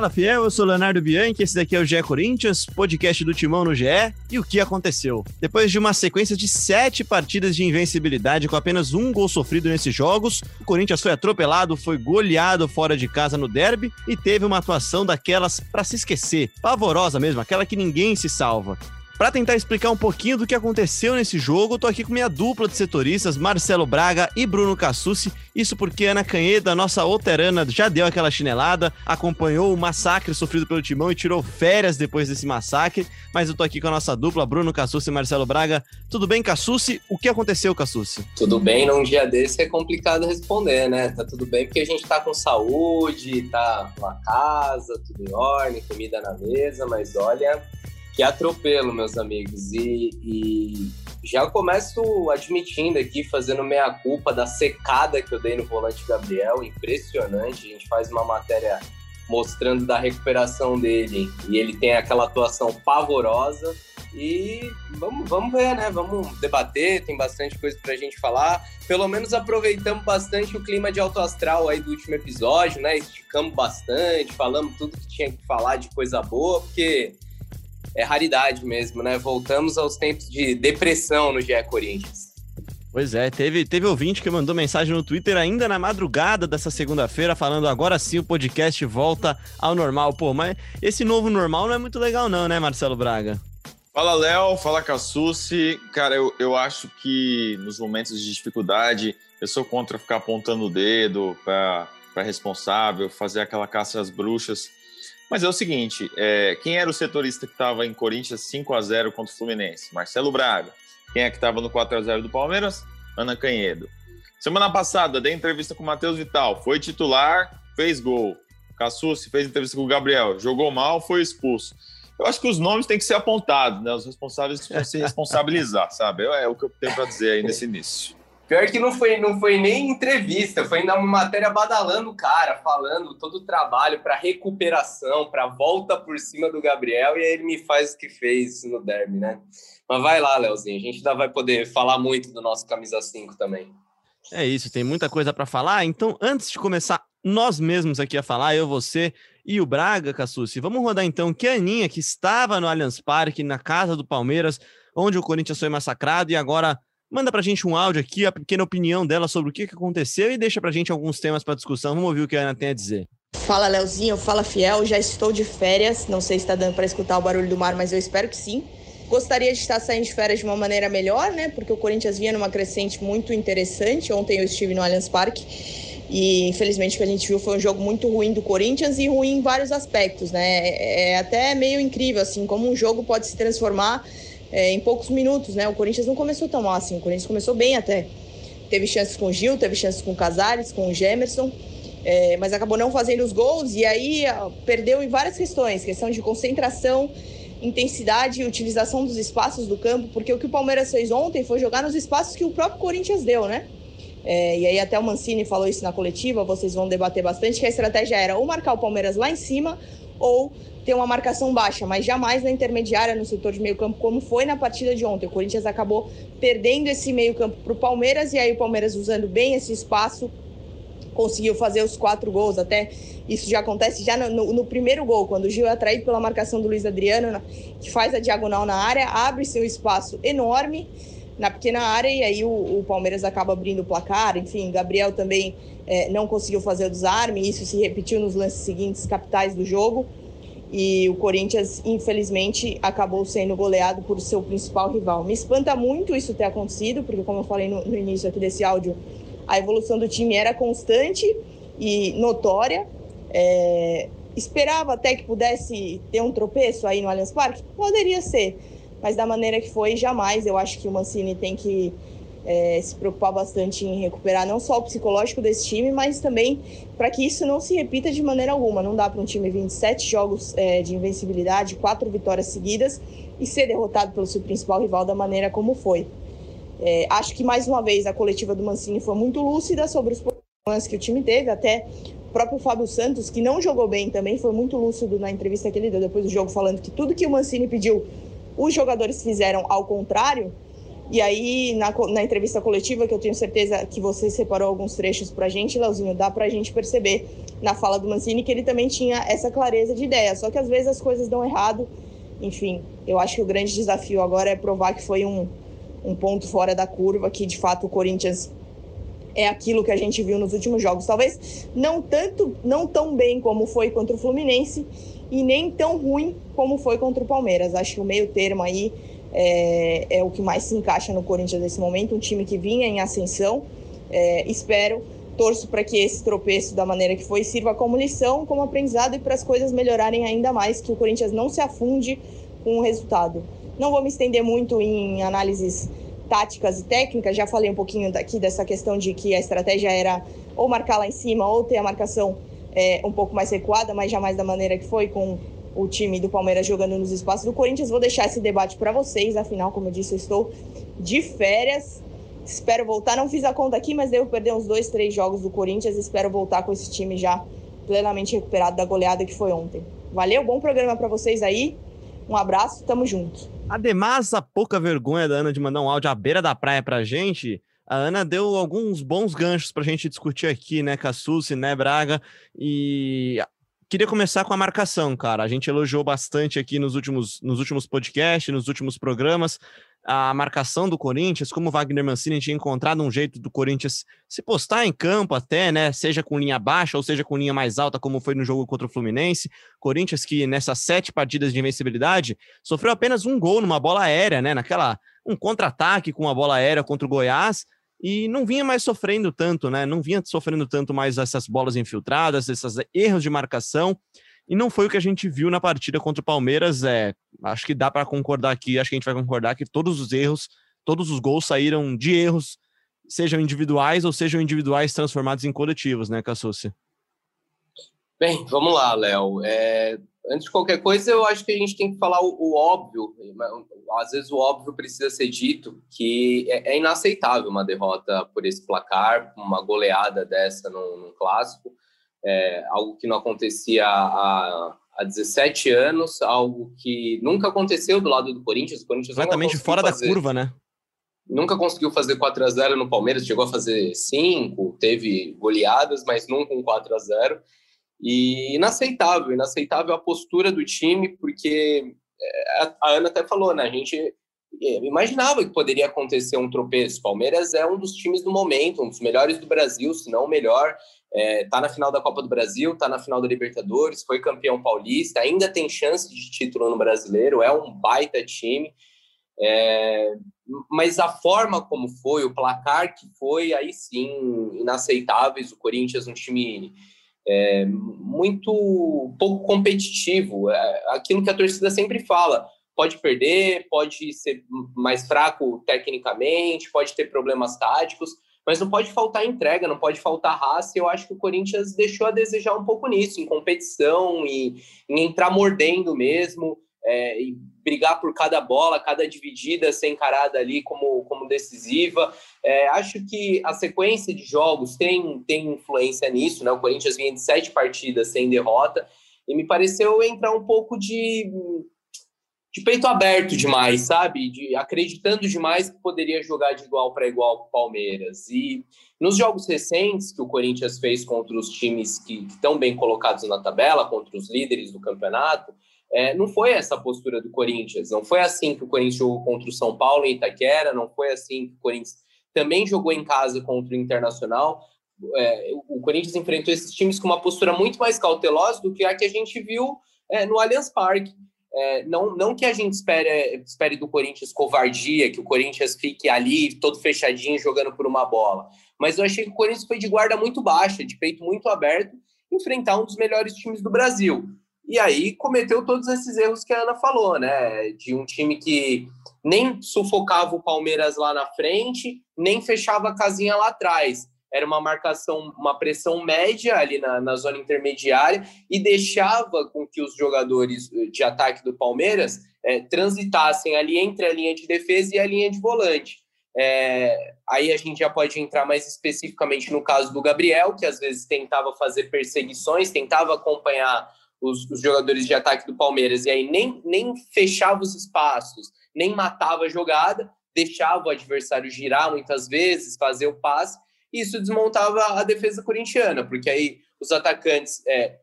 Fala Fiel, eu sou Leonardo Bianchi, esse daqui é o GE Corinthians, podcast do Timão no GE. E o que aconteceu? Depois de uma sequência de sete partidas de invencibilidade com apenas um gol sofrido nesses jogos, o Corinthians foi atropelado, foi goleado fora de casa no derby e teve uma atuação daquelas para se esquecer, pavorosa mesmo, aquela que ninguém se salva. Para tentar explicar um pouquinho do que aconteceu nesse jogo, tô aqui com minha dupla de setoristas, Marcelo Braga e Bruno Cassucci. Isso porque Ana Canheda, nossa outerana, já deu aquela chinelada, acompanhou o massacre sofrido pelo Timão e tirou férias depois desse massacre. Mas eu tô aqui com a nossa dupla, Bruno Cassucci e Marcelo Braga. Tudo bem, Cassucci? O que aconteceu, Cassucci? Tudo bem, num dia desse é complicado responder, né? Tá tudo bem porque a gente tá com saúde, tá com a casa, tudo em ordem, comida na mesa, mas olha, que atropelo, meus amigos. E, e, já começo admitindo aqui, fazendo meia culpa da secada que eu dei no volante Gabriel. Impressionante. A gente faz uma matéria mostrando da recuperação dele e ele tem aquela atuação pavorosa. E vamos, vamos ver, né? Vamos debater, tem bastante coisa pra gente falar. Pelo menos aproveitamos bastante o clima de alto astral aí do último episódio, né? Esticamos bastante, falamos tudo que tinha que falar de coisa boa, porque é raridade mesmo, né? Voltamos aos tempos de depressão no GE Corinthians. Pois é, teve, teve ouvinte que mandou mensagem no Twitter ainda na madrugada dessa segunda-feira, falando agora sim o podcast volta ao normal. Pô, mas esse novo normal não é muito legal, não, né, Marcelo Braga? Fala, Léo. Fala, Cassucci. Cara, eu, eu acho que nos momentos de dificuldade, eu sou contra ficar apontando o dedo para responsável, fazer aquela caça às bruxas. Mas é o seguinte, é, quem era o setorista que estava em Corinthians 5 a 0 contra o Fluminense? Marcelo Braga. Quem é que estava no 4 a 0 do Palmeiras? Ana Canhedo. Semana passada, dei entrevista com o Matheus Vital. Foi titular, fez gol. Cassucci fez entrevista com o Gabriel. Jogou mal, foi expulso. Eu acho que os nomes têm que ser apontados, né? Os responsáveis precisam se responsabilizar, sabe? É o que eu tenho para dizer aí nesse início. Pior que não foi, não foi nem entrevista, foi ainda uma matéria badalando o cara, falando todo o trabalho para recuperação, para volta por cima do Gabriel, e aí ele me faz o que fez no derby, né? Mas vai lá, Leozinho, a gente ainda vai poder falar muito do nosso camisa 5 também. É isso, tem muita coisa para falar. Então, antes de começar nós mesmos aqui a falar, eu, você e o Braga, Cassucci, vamos rodar então que a Aninha, que estava no Allianz Parque, na casa do Palmeiras, onde o Corinthians foi massacrado e agora Manda pra gente um áudio aqui, a pequena opinião dela sobre o que aconteceu e deixa pra gente alguns temas para discussão. Vamos ouvir o que a Ana tem a dizer. Fala, Leozinho. Fala, Fiel. Já estou de férias. Não sei se está dando para escutar o barulho do mar, mas eu espero que sim. Gostaria de estar saindo de férias de uma maneira melhor, né? Porque o Corinthians vinha numa crescente muito interessante. Ontem eu estive no Allianz Parque e infelizmente o que a gente viu foi um jogo muito ruim do Corinthians e ruim em vários aspectos, né? É até meio incrível assim como um jogo pode se transformar é, em poucos minutos, né? O Corinthians não começou tão mal assim, o Corinthians começou bem até. Teve chances com o Gil, teve chances com o Casares, com o Gemerson, é, mas acabou não fazendo os gols e aí perdeu em várias questões, questão de concentração, intensidade e utilização dos espaços do campo, porque o que o Palmeiras fez ontem foi jogar nos espaços que o próprio Corinthians deu, né? É, e aí até o Mancini falou isso na coletiva, vocês vão debater bastante, que a estratégia era ou marcar o Palmeiras lá em cima ou ter uma marcação baixa, mas jamais na intermediária no setor de meio campo, como foi na partida de ontem. O Corinthians acabou perdendo esse meio campo para o Palmeiras, e aí o Palmeiras usando bem esse espaço, conseguiu fazer os quatro gols. Até isso já acontece já no, no, no primeiro gol, quando o Gil é atraído pela marcação do Luiz Adriano, que faz a diagonal na área, abre-se um espaço enorme na pequena área e aí o, o, Palmeiras acaba abrindo o placar. Enfim, Gabriel também é, não conseguiu fazer o desarme, isso se repetiu nos lances seguintes capitais do jogo e o Corinthians, infelizmente, acabou sendo goleado por seu principal rival. Me espanta muito isso ter acontecido, porque, como eu falei no, no início aqui desse áudio, a evolução do time era constante e notória. É, esperava até que pudesse ter um tropeço aí no Allianz Parque? Poderia ser, mas da maneira que foi, jamais. Eu acho que o Mancini tem que é, se preocupar bastante em recuperar não só o psicológico desse time, mas também para que isso não se repita de maneira alguma. Não dá para um time 27 jogos é, de invencibilidade, quatro vitórias seguidas e ser derrotado pelo seu principal rival da maneira como foi. É, acho que mais uma vez a coletiva do Mancini foi muito lúcida sobre os problemas que o time teve, até o próprio Fábio Santos, que não jogou bem também, foi muito lúcido na entrevista que ele deu depois do jogo, falando que tudo que o Mancini pediu, os jogadores fizeram ao contrário. E aí, na, na entrevista coletiva, que eu tenho certeza que você separou alguns trechos para a gente, Leozinho, dá para a gente perceber na fala do Mancini que ele também tinha essa clareza de ideia. Só que às vezes as coisas dão errado. Enfim, eu acho que o grande desafio agora é provar que foi um, um ponto fora da curva, que de fato o Corinthians é aquilo que a gente viu nos últimos jogos. Talvez não tanto, não tão bem como foi contra o Fluminense e nem tão ruim como foi contra o Palmeiras. Acho que o meio termo aí é, é o que mais se encaixa no Corinthians nesse momento, um time que vinha em ascensão. É, espero, torço para que esse tropeço, da maneira que foi, sirva como lição, como aprendizado e para as coisas melhorarem ainda mais, que o Corinthians não se afunde com o resultado. Não vou me estender muito em análises táticas e técnicas, já falei um pouquinho daqui dessa questão de que a estratégia era ou marcar lá em cima ou ter a marcação é, um pouco mais recuada, mas jamais da maneira que foi, com o time do Palmeiras jogando nos espaços do Corinthians. Vou deixar esse debate para vocês, afinal, como eu disse, eu estou de férias. Espero voltar. Não fiz a conta aqui, mas devo perder uns dois, três jogos do Corinthians. Espero voltar com esse time já plenamente recuperado da goleada que foi ontem. Valeu, bom programa para vocês aí. Um abraço, tamo junto. Ademais, a pouca vergonha da Ana de mandar um áudio à beira da praia pra gente. A Ana deu alguns bons ganchos pra gente discutir aqui, né, Cassucci, né, Braga? E Queria começar com a marcação, cara. A gente elogiou bastante aqui nos últimos, nos últimos podcasts, nos últimos programas, a marcação do Corinthians, como o Wagner Mancini tinha encontrado um jeito do Corinthians se postar em campo até, né? Seja com linha baixa ou seja com linha mais alta, como foi no jogo contra o Fluminense. Corinthians que nessas sete partidas de invencibilidade sofreu apenas um gol numa bola aérea, né? Naquela um contra-ataque com uma bola aérea contra o Goiás e não vinha mais sofrendo tanto, né? Não vinha sofrendo tanto mais essas bolas infiltradas, esses erros de marcação. E não foi o que a gente viu na partida contra o Palmeiras. É, acho que dá para concordar aqui, acho que a gente vai concordar que todos os erros, todos os gols saíram de erros, sejam individuais ou sejam individuais transformados em coletivos, né, Cassucci? Bem, vamos lá, Léo. É, antes de qualquer coisa, eu acho que a gente tem que falar o, o, óbvio. Às vezes o óbvio precisa ser dito, que é, é inaceitável uma derrota por esse placar, uma goleada dessa num, num clássico, é, algo que não acontecia há, há 17 anos, algo que nunca aconteceu do lado do Corinthians. O Corinthians Completamente fora fazer, da curva, né? Nunca conseguiu fazer 4 a 0 no Palmeiras, chegou a fazer 5, teve goleadas, mas nunca um 4 a 0 e inaceitável, inaceitável a postura do time, porque é, a Ana até falou, né? A gente é, imaginava que poderia acontecer um tropeço. Palmeiras é um dos times do momento, um dos melhores do Brasil, se não o melhor. É, tá na final da Copa do Brasil, tá na final da Libertadores, foi campeão paulista, ainda tem chance de título no brasileiro, é um baita time. É, mas a forma como foi, o placar que foi, aí sim, inaceitáveis. O Corinthians, um time é, muito pouco competitivo. É, aquilo que a torcida sempre fala: pode perder, pode ser mais fraco tecnicamente, pode ter problemas táticos, mas não pode faltar entrega, não pode faltar raça. Eu acho que o Corinthians deixou a desejar um pouco nisso, em competição, e em entrar mordendo mesmo é, e brigar por cada bola, cada dividida ser encarada ali como, como decisiva. É, acho que a sequência de jogos tem, tem influência nisso, né? O Corinthians vinha de sete partidas sem derrota e me pareceu entrar um pouco de, de peito aberto demais, sabe? De, acreditando demais que poderia jogar de igual para igual com o Palmeiras. E nos jogos recentes que o Corinthians fez contra os times que estão bem colocados na tabela, contra os líderes do campeonato, é, não foi essa a postura do Corinthians. Não foi assim que o Corinthians jogou contra o São Paulo em Itaquera, não foi assim que o Corinthians também jogou em casa contra o Internacional. É, o Corinthians enfrentou esses times com uma postura muito mais cautelosa do que a que a gente viu é, no Allianz Parque. É, não, não que a gente espere, espere do Corinthians covardia, que o Corinthians fique ali todo fechadinho jogando por uma bola. Mas eu achei que o Corinthians foi de guarda muito baixa, de peito muito aberto, enfrentar um dos melhores times do Brasil. E aí cometeu todos esses erros que a Ana falou, né? De um time que nem sufocava o Palmeiras lá na frente, nem fechava a casinha lá atrás. Era uma marcação, uma pressão média ali na, na zona intermediária e deixava com que os jogadores de ataque do Palmeiras é, transitassem ali entre a linha de defesa e a linha de volante. É, aí a gente já pode entrar mais especificamente no caso do Gabriel, que às vezes tentava fazer perseguições, tentava acompanhar os, os, jogadores de ataque do Palmeiras, e aí nem, nem fechava os espaços, nem matava a jogada, deixava o adversário girar muitas vezes, fazer o passe, e isso desmontava a defesa corintiana, porque aí os atacantes é,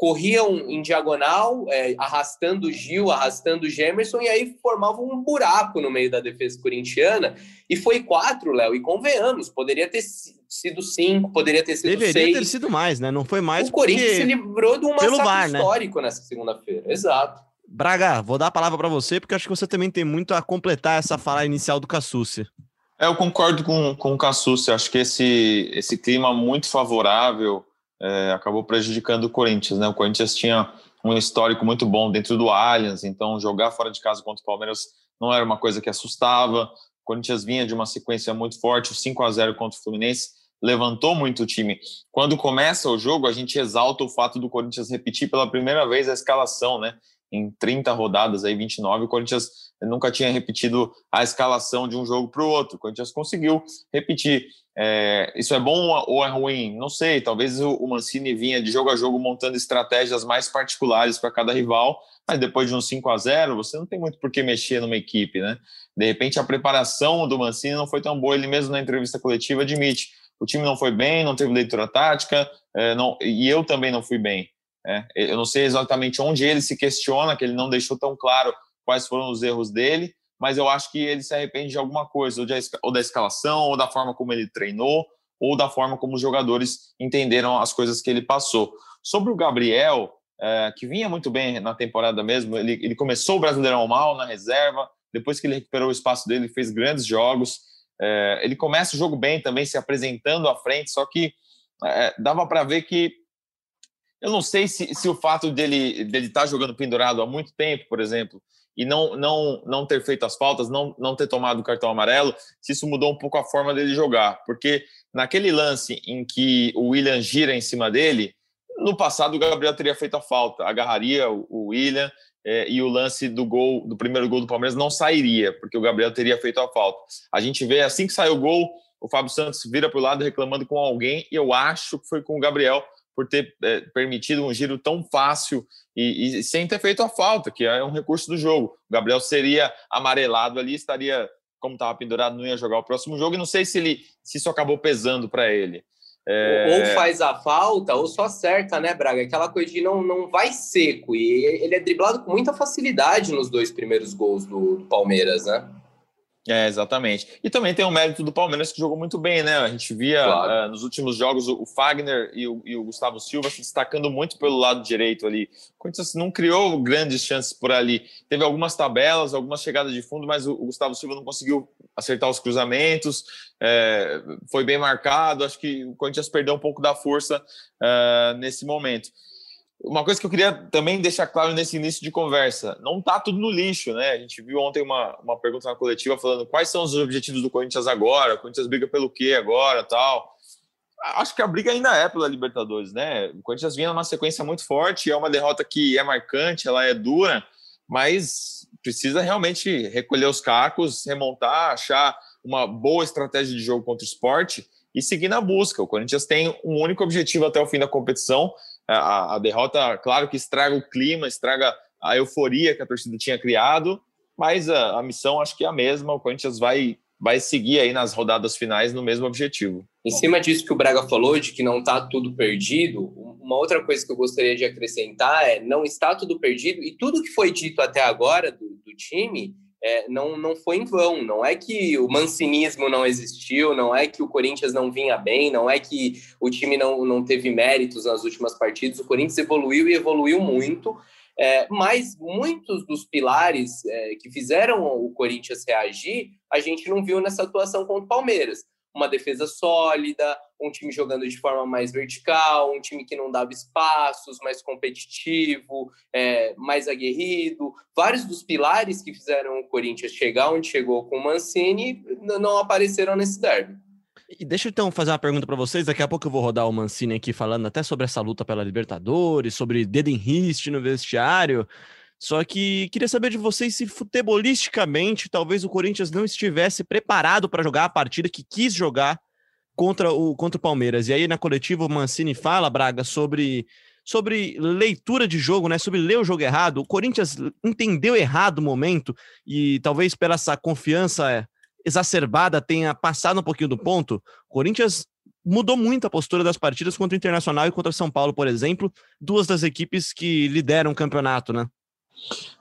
corriam em diagonal, é, arrastando o Gil, arrastando o Gemerson, e aí formavam um buraco no meio da defesa corintiana. E foi quatro, Léo, e convenhamos, poderia ter sido cinco, poderia ter sido Deveria seis. Deveria ter sido mais, né? Não foi mais. O Corinthians se livrou de um massacre VAR, né? histórico né? nessa segunda-feira. Exato. Braga, vou dar a palavra para você, porque acho que você também tem muito a completar essa fala inicial do Cassucci. É, eu concordo com, com o Cassucci. Acho que esse, esse clima muito favorável é, acabou prejudicando o Corinthians. Né? O Corinthians tinha um histórico muito bom dentro do Allianz, então jogar fora de casa contra o Palmeiras não era uma coisa que assustava. O Corinthians vinha de uma sequência muito forte, o 5 a 0 contra o Fluminense levantou muito o time. Quando começa o jogo, a gente exalta o fato do Corinthians repetir pela primeira vez a escalação, né? em 30 rodadas, aí 29, o Corinthians nunca tinha repetido a escalação de um jogo para o outro. O Corinthians conseguiu repetir. É, isso é bom ou é ruim? Não sei. Talvez o Mancini vinha de jogo a jogo montando estratégias mais particulares para cada rival, mas depois de um 5 a 0 você não tem muito por que mexer numa equipe, né? De repente a preparação do Mancini não foi tão boa. Ele mesmo na entrevista coletiva admite: o time não foi bem, não teve leitura tática, é, não, e eu também não fui bem. É, eu não sei exatamente onde ele se questiona, que ele não deixou tão claro quais foram os erros dele, mas eu acho que ele se arrepende de alguma coisa, ou, de, ou da escalação, ou da forma como ele treinou, ou da forma como os jogadores entenderam as coisas que ele passou. Sobre o Gabriel, é, que vinha muito bem na temporada mesmo, ele, ele começou o Brasileirão mal na reserva, depois que ele recuperou o espaço dele, fez grandes jogos. É, ele começa o jogo bem também, se apresentando à frente, só que é, dava para ver que eu não sei se, se o fato dele dele estar tá jogando pendurado há muito tempo, por exemplo, e não não não ter feito as faltas, não não ter tomado o cartão amarelo, se isso mudou um pouco a forma dele jogar, porque naquele lance em que o William gira em cima dele, no passado o Gabriel teria feito a falta, agarraria o, William é, e o lance do gol do primeiro gol do Palmeiras não sairia, porque o Gabriel teria feito a falta. A gente vê assim que sai o gol, o Fábio Santos vira para o lado reclamando com alguém, e eu acho que foi com o Gabriel por ter é, permitido um giro tão fácil e, e, sem ter feito a falta, que é um recurso do jogo. O Gabriel seria amarelado ali, estaria, como estava pendurado, não ia jogar o próximo jogo, e não sei se, ele, se isso acabou pesando para ele. É... Ou faz a falta, ou só acerta, né, Braga? Aquela coisa de não, não vai seco. E ele é driblado com muita facilidade nos dois primeiros gols do, do Palmeiras, né? É, exatamente. E também tem o mérito do Palmeiras que jogou muito bem, né? A gente via claro. uh, nos últimos jogos o, Fagner e o, e o, Gustavo Silva se destacando muito pelo lado direito ali. O Corinthians não criou grandes chances por ali. Teve algumas tabelas, algumas chegadas de fundo, mas o, o Gustavo Silva não conseguiu acertar os cruzamentos. É, foi bem marcado. Acho que o Corinthians perdeu um pouco da força uh, nesse momento. Uma coisa que eu queria também deixar claro nesse início de conversa, não tá tudo no lixo, né? A gente viu ontem uma, uma pergunta na coletiva falando quais são os objetivos do Corinthians agora, o Corinthians briga pelo quê agora, tal. Acho que a briga ainda é pela Libertadores, né? O Corinthians vinha numa sequência muito forte, é uma derrota que é marcante, ela é dura, mas precisa realmente recolher os cacos, remontar, achar uma boa estratégia de jogo contra o esporte e seguir na busca. O Corinthians tem um único objetivo até o fim da competição, a, a, derrota, claro que estraga o clima, estraga a euforia que a torcida tinha criado, mas a, a missão acho que é a mesma. O Corinthians vai, vai seguir aí nas rodadas finais no mesmo objetivo. Em cima disso que o Braga falou, de que não está tudo perdido, uma outra coisa que eu gostaria de acrescentar é não está tudo perdido e tudo que foi dito até agora do, do time é, não, não foi em vão. Não é que o mancinismo não existiu, não é que o Corinthians não vinha bem, não é que o time não, não teve méritos nas últimas partidas. O Corinthians evoluiu e evoluiu muito. É, mas muitos dos pilares é, que fizeram o Corinthians reagir, a gente não viu nessa atuação contra o Palmeiras uma defesa sólida, um time jogando de forma mais vertical, um time que não dava espaços, mais competitivo, é, mais aguerrido. Vários dos pilares que fizeram o Corinthians chegar onde chegou com o Mancini não apareceram nesse derby. E deixa eu então fazer uma pergunta para vocês. Daqui a pouco eu vou rodar o Mancini aqui falando até sobre essa luta pela Libertadores, sobre dedo no vestiário. Só que queria saber de vocês se futebolisticamente talvez o Corinthians não estivesse preparado para jogar a partida que quis jogar contra o, contra o Palmeiras. E aí na coletiva o Mancini fala, Braga, sobre, sobre leitura de jogo, né? Sobre ler o jogo errado. O Corinthians entendeu errado o momento e talvez pela essa confiança exacerbada tenha passado um pouquinho do ponto? O Corinthians mudou muito a postura das partidas contra o Internacional e contra São Paulo, por exemplo, duas das equipes que lideram o campeonato, né?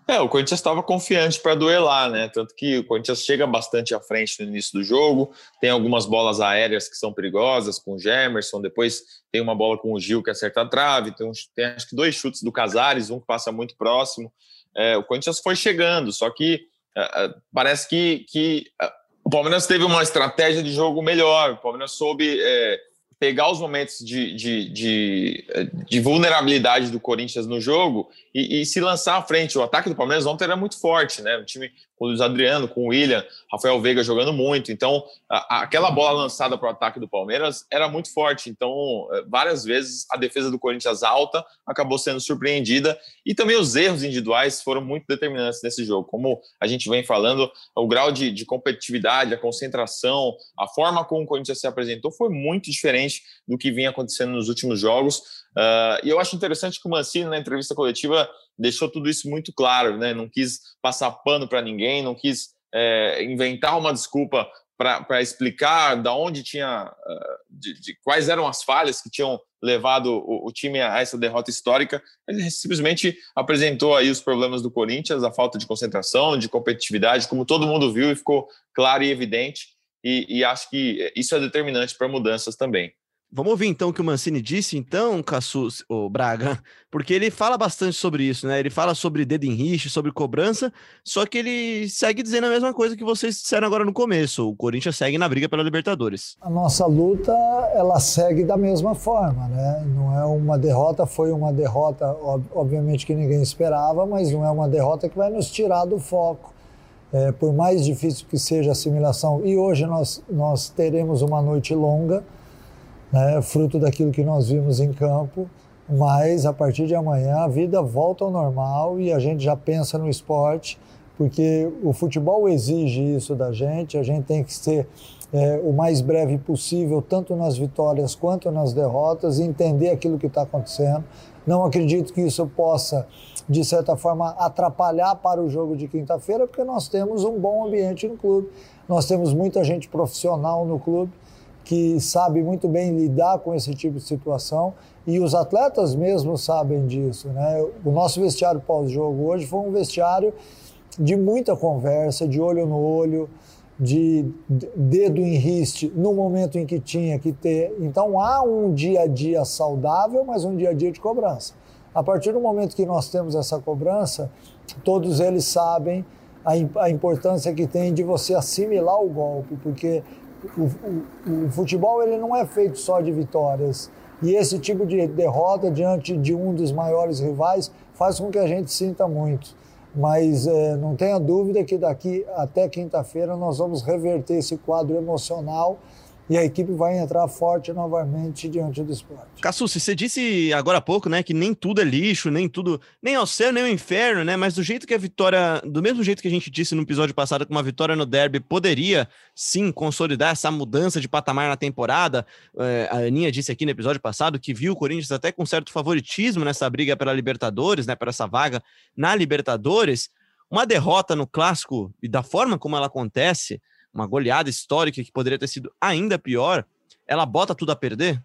É, o Corinthians estava confiante para duelar, né? Tanto que o Corinthians chega bastante à frente no início do jogo, tem algumas bolas aéreas que são perigosas com o Gemerson, depois tem uma bola com o Gil que acerta a trave, tem, tem acho que dois chutes do Casares, um que passa muito próximo. É, o Corinthians foi chegando, só que é, é parece que, que é, o Palmeiras teve uma estratégia de jogo melhor, o Palmeiras soube é, pegar os momentos de, de, de, de, vulnerabilidade do Corinthians no jogo e, e, se lançar à frente. O ataque do Palmeiras ontem era muito forte, né? O time com o Luiz Adriano, com o William, Rafael Veiga jogando muito. Então, a, aquela bola lançada para o ataque do Palmeiras era muito forte. Então, é, várias vezes a defesa do Corinthians alta acabou sendo surpreendida e também os erros individuais foram muito determinantes nesse jogo. Como a gente vem falando, o grau de, de competitividade, a concentração, a forma como o Corinthians se apresentou foi muito diferente do que vinha acontecendo nos últimos jogos. Uh, e eu acho interessante que o Mancini, na entrevista coletiva, deixou tudo isso muito claro, né? Não quis passar pano para ninguém, não quis é, inventar uma desculpa para explicar da onde tinha, uh, de, de, quais eram as falhas que tinham levado o, o, time a essa derrota histórica. Ele simplesmente apresentou aí os problemas do Corinthians, a falta de concentração, de competitividade, como todo mundo viu e ficou claro e evidente. E, e acho que isso é determinante para mudanças também. Vamos ouvir então o que o Mancini disse, então, Cassus, o Braga, porque ele fala bastante sobre isso, né? Ele fala sobre dedo em sobre cobrança, só que ele segue dizendo a mesma coisa que vocês disseram agora no começo. O Corinthians segue na briga pela Libertadores. A nossa luta, ela segue da mesma forma, né? Não é uma derrota, foi uma derrota, obviamente que ninguém esperava, mas não é uma derrota que vai nos tirar do foco. É, por mais difícil que seja a assimilação, e hoje nós, nós teremos uma noite longa né, fruto daquilo que nós vimos em campo, mas a partir de amanhã a vida volta ao normal e a gente já pensa no esporte, porque o futebol exige isso da gente, a gente tem que ser é, o mais breve possível, tanto nas vitórias quanto nas derrotas, e entender aquilo que está acontecendo. Não acredito que isso possa, de certa forma, atrapalhar para o jogo de quinta-feira, porque nós temos um bom ambiente no clube, nós temos muita gente profissional no clube que sabe muito bem lidar com esse tipo de situação e os atletas mesmo sabem disso. Né? O nosso vestiário pós-jogo hoje foi um vestiário de muita conversa, de olho no olho, de dedo em riste no momento em que tinha que ter. Então há um dia a dia saudável, mas um dia a dia de cobrança. A partir do momento que nós temos essa cobrança, todos eles sabem a, a importância que tem de você assimilar o golpe, porque o, o, o, futebol ele não é feito só de vitórias. E esse tipo de derrota diante de um dos maiores rivais faz com que a gente sinta muito. Mas é, não tenha dúvida que daqui até quinta-feira nós vamos reverter esse quadro emocional e a equipe vai entrar forte novamente diante do esporte. Cassucci, você disse agora há pouco, né, que nem tudo é lixo, nem tudo, nem ao céu, nem ao inferno, né, mas do jeito que a vitória, do mesmo jeito que a gente disse no episódio passado que uma vitória no derby poderia, sim, consolidar essa mudança de patamar na temporada, é, a Aninha disse aqui no episódio passado que viu o Corinthians até com certo favoritismo nessa briga pela Libertadores, né, para essa vaga na Libertadores, uma derrota no Clássico e da forma como ela acontece, uma goleada histórica que poderia ter sido ainda pior, ela bota tudo a perder?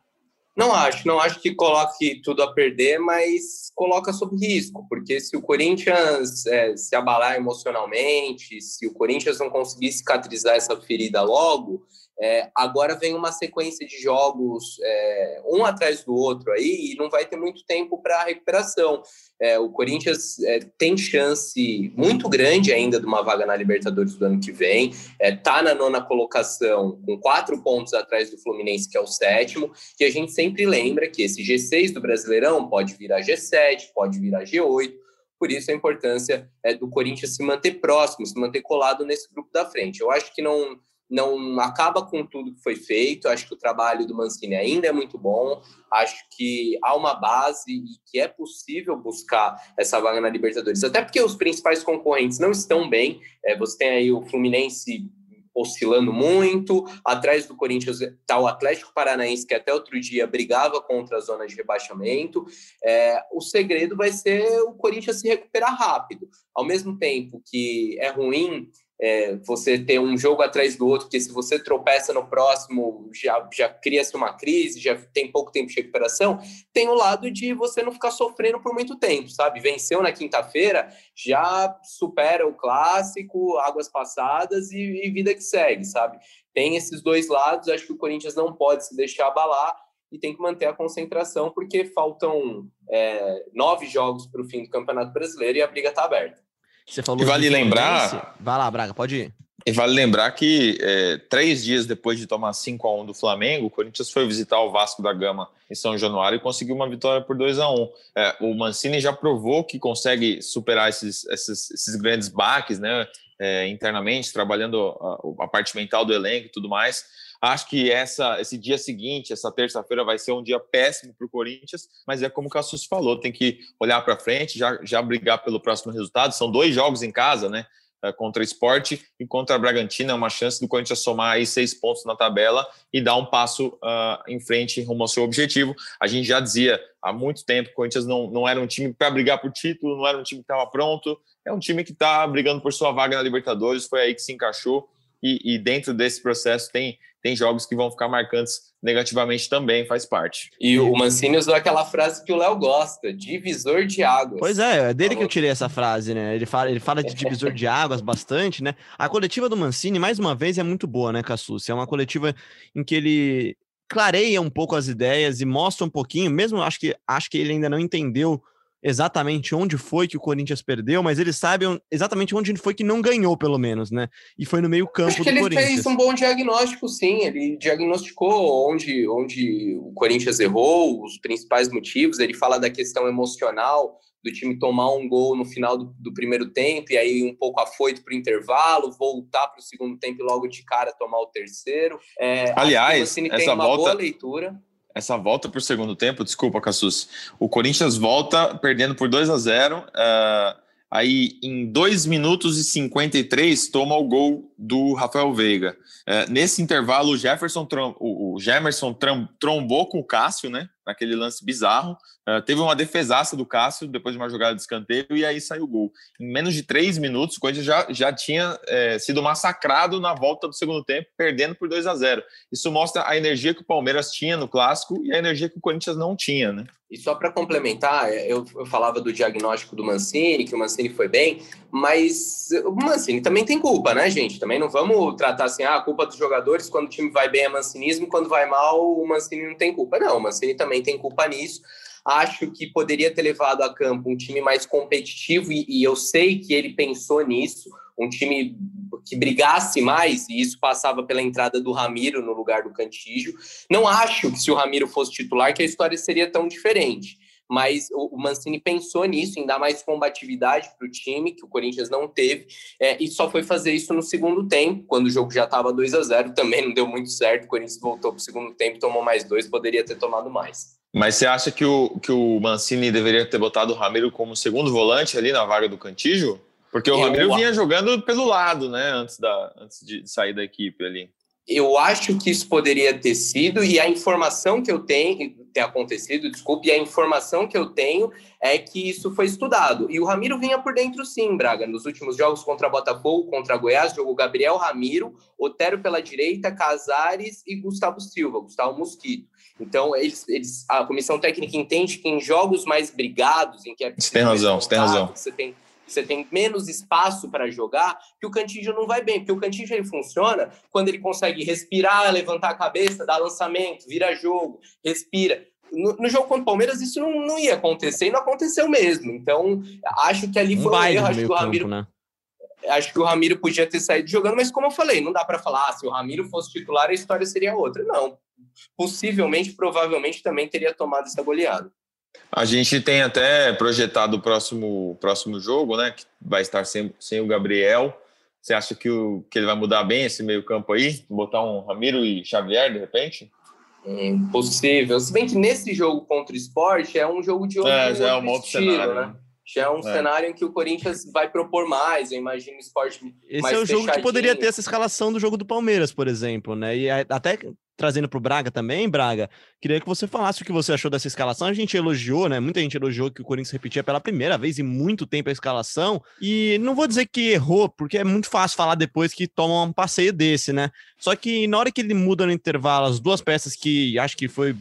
Não acho, não acho que coloque tudo a perder, mas coloca sob risco, porque se o Corinthians é, se abalar emocionalmente, se o Corinthians não conseguir cicatrizar essa ferida logo, é, agora vem uma sequência de jogos é, um atrás do outro aí e não vai ter muito tempo para recuperação. É, o Corinthians é, tem chance muito grande ainda de uma vaga na Libertadores do ano que vem. Está é, na nona colocação, com quatro pontos atrás do Fluminense, que é o sétimo. E a gente sempre lembra que esse G6 do Brasileirão pode virar G7, pode virar G8. Por isso a importância é, do Corinthians se manter próximo, se manter colado nesse grupo da frente. Eu acho que não não acaba com tudo que foi feito. Acho que o trabalho do Mancini ainda é muito bom. Acho que há uma base e que é possível buscar essa vaga na Libertadores. Até porque os principais concorrentes não estão bem. É, você tem aí o Fluminense oscilando muito. Atrás do Corinthians está o Atlético Paranaense, que até outro dia brigava contra a zona de rebaixamento. É, o segredo vai ser o Corinthians se recuperar rápido. Ao mesmo tempo que é ruim é, você ter um jogo atrás do outro, porque se você tropeça no próximo, já, já cria-se uma crise, já tem pouco tempo de recuperação, tem o lado de você não ficar sofrendo por muito tempo, sabe? Venceu na quinta-feira, já supera o clássico, águas passadas e, e vida que segue, sabe? Tem esses dois lados, acho que o Corinthians não pode se deixar abalar, e tem que manter a concentração, porque faltam é, nove jogos para o fim do Campeonato Brasileiro e a briga está aberta. Você falou e vale lembrar. Vai lá, Braga, pode ir. E vale lembrar que é, três dias depois de tomar 5 a 1 do Flamengo, o Corinthians foi visitar o Vasco da Gama em São Januário e conseguiu uma vitória por 2 a 1 é, O Mancini já provou que consegue superar esses, esses, esses grandes baques né, é, internamente, trabalhando a, a, parte mental do elenco e tudo mais. Acho que essa, esse dia seguinte, essa terça-feira, vai ser um dia péssimo para o Corinthians, mas é como o Cassus falou, tem que olhar para frente, já, já brigar pelo próximo resultado. São dois jogos em casa, né? Eh, contra o esporte e contra a Bragantina, é uma chance do Corinthians somar aí seis pontos na tabela e dar um passo uh, em frente rumo ao seu objetivo. A gente já dizia há muito tempo que o Corinthians não, não era um time para brigar por título, não era um time que estava pronto, é um time que está brigando por sua vaga na Libertadores, foi aí que se encaixou e, e, dentro desse processo tem, tem jogos que vão ficar marcantes negativamente também, faz parte. E o Mancini usou aquela frase que o Léo gosta, divisor de águas. Pois é, é dele que eu tirei essa frase, né? Ele fala, ele fala de divisor de águas bastante, né? A coletiva do Mancini, mais uma vez, é muito boa, né, Cassus? É uma coletiva em que ele clareia um pouco as ideias e mostra um pouquinho, mesmo acho que acho que ele ainda não entendeu exatamente onde foi que o Corinthians perdeu, mas eles sabem exatamente onde foi que não ganhou, pelo menos, né? E foi no meio campo Acho que do ele Corinthians. fez um bom diagnóstico, sim. Ele diagnosticou onde, onde o Corinthians errou, os principais motivos. Ele fala da questão emocional, do time tomar um gol no final do, do primeiro tempo e aí um pouco afoito para o intervalo, voltar para o segundo tempo e logo de cara tomar o terceiro. É, Aliás, essa tem uma volta... boa leitura essa volta para o segundo tempo, desculpa, Cassus. O Corinthians volta perdendo por 2 a 0 uh, eh, Aí, em 2 minutos e 53, toma o gol do Rafael Veiga. Uh, nesse intervalo, o Jefferson, o, o Gemerson trombou com o Cássio, né? naquele lance bizarro. Uh, teve uma defesaça do Cássio depois de uma jogada de escanteio e aí saiu o gol. Em menos de três minutos, o Corinthians já, já tinha é, sido massacrado na volta do segundo tempo, perdendo por 2 a 0 Isso mostra a energia que o Palmeiras tinha no clássico e a energia que o Corinthians não tinha, né? E só para complementar, é, eu, eu, falava do diagnóstico do Mancini, que o Mancini foi bem, mas o Mancini também tem culpa, né, gente? Também não vamos tratar assim, ah, a culpa dos jogadores, quando o time vai bem é mancinismo, quando vai mal, o Mancini não tem culpa. Não, o Mancini também tem culpa nisso. Acho que poderia ter levado a campo um time mais competitivo, e, e eu sei que ele pensou nisso, um time que brigasse mais, e isso passava pela entrada do Ramiro no lugar do Cantígio. Não acho que se o Ramiro fosse titular, que a história seria tão diferente. Mas o Mancini pensou nisso, em dar mais combatividade para o time, que o Corinthians não teve, é, e só foi fazer isso no segundo tempo, quando o jogo já estava 2 a 0 também não deu muito certo. O Corinthians voltou para o segundo tempo, tomou mais dois, poderia ter tomado mais. Mas você acha que o, que o Mancini deveria ter botado o Ramiro como segundo volante ali na vaga do Cantígio? Porque o eu, Ramiro vinha jogando pelo lado, né? Antes, da, antes de sair da equipe ali. Eu acho que isso poderia ter sido, e a informação que eu tenho, ter acontecido, desculpe, e a informação que eu tenho é que isso foi estudado. E o Ramiro vinha por dentro sim, Braga. Nos últimos jogos contra Botafogo, contra Goiás, jogou Gabriel Ramiro, Otero pela direita, Casares e Gustavo Silva, Gustavo Mosquito. Então, eles, eles, a comissão técnica entende que em jogos mais brigados, em que é você tem razão, você tem razão. Você tem você tem menos espaço para jogar, que o Cantígio não vai bem, porque o Cantígio ele funciona quando ele consegue respirar, levantar a cabeça, dar lançamento, vira jogo, respira. No, no jogo contra o Palmeiras isso não, não, ia acontecer e não aconteceu mesmo. Então, acho que ali foi um, um erro, acho que o Ramiro campo, né? acho que o Ramiro podia ter saído jogando, mas como eu falei, não dá para falar, ah, se o Ramiro fosse titular, a história seria outra. Não. Possivelmente, provavelmente também teria tomado essa goleada. A gente tem até projetado o próximo, próximo jogo, né? Que vai estar sem, sem o Gabriel. Você acha que, o, que ele vai mudar bem esse meio-campo aí? Botar um Ramiro e Xavier de repente? Impossível. Se bem que nesse jogo contra o esporte é um jogo de outro, é, já é um outro estilo, cenário, né? Já é um é. cenário em que o Corinthians vai propor mais, eu imagino o esporte Esse mais é o jogo que poderia ter essa escalação do jogo do Palmeiras, por exemplo, né? E até trazendo para o Braga também, Braga, queria que você falasse o que você achou dessa escalação. A gente elogiou, né? Muita gente elogiou que o Corinthians repetia pela primeira vez em muito tempo a escalação. E não vou dizer que errou, porque é muito fácil falar depois que toma um passeio desse, né? Só que na hora que ele muda no intervalo as duas peças que acho que foi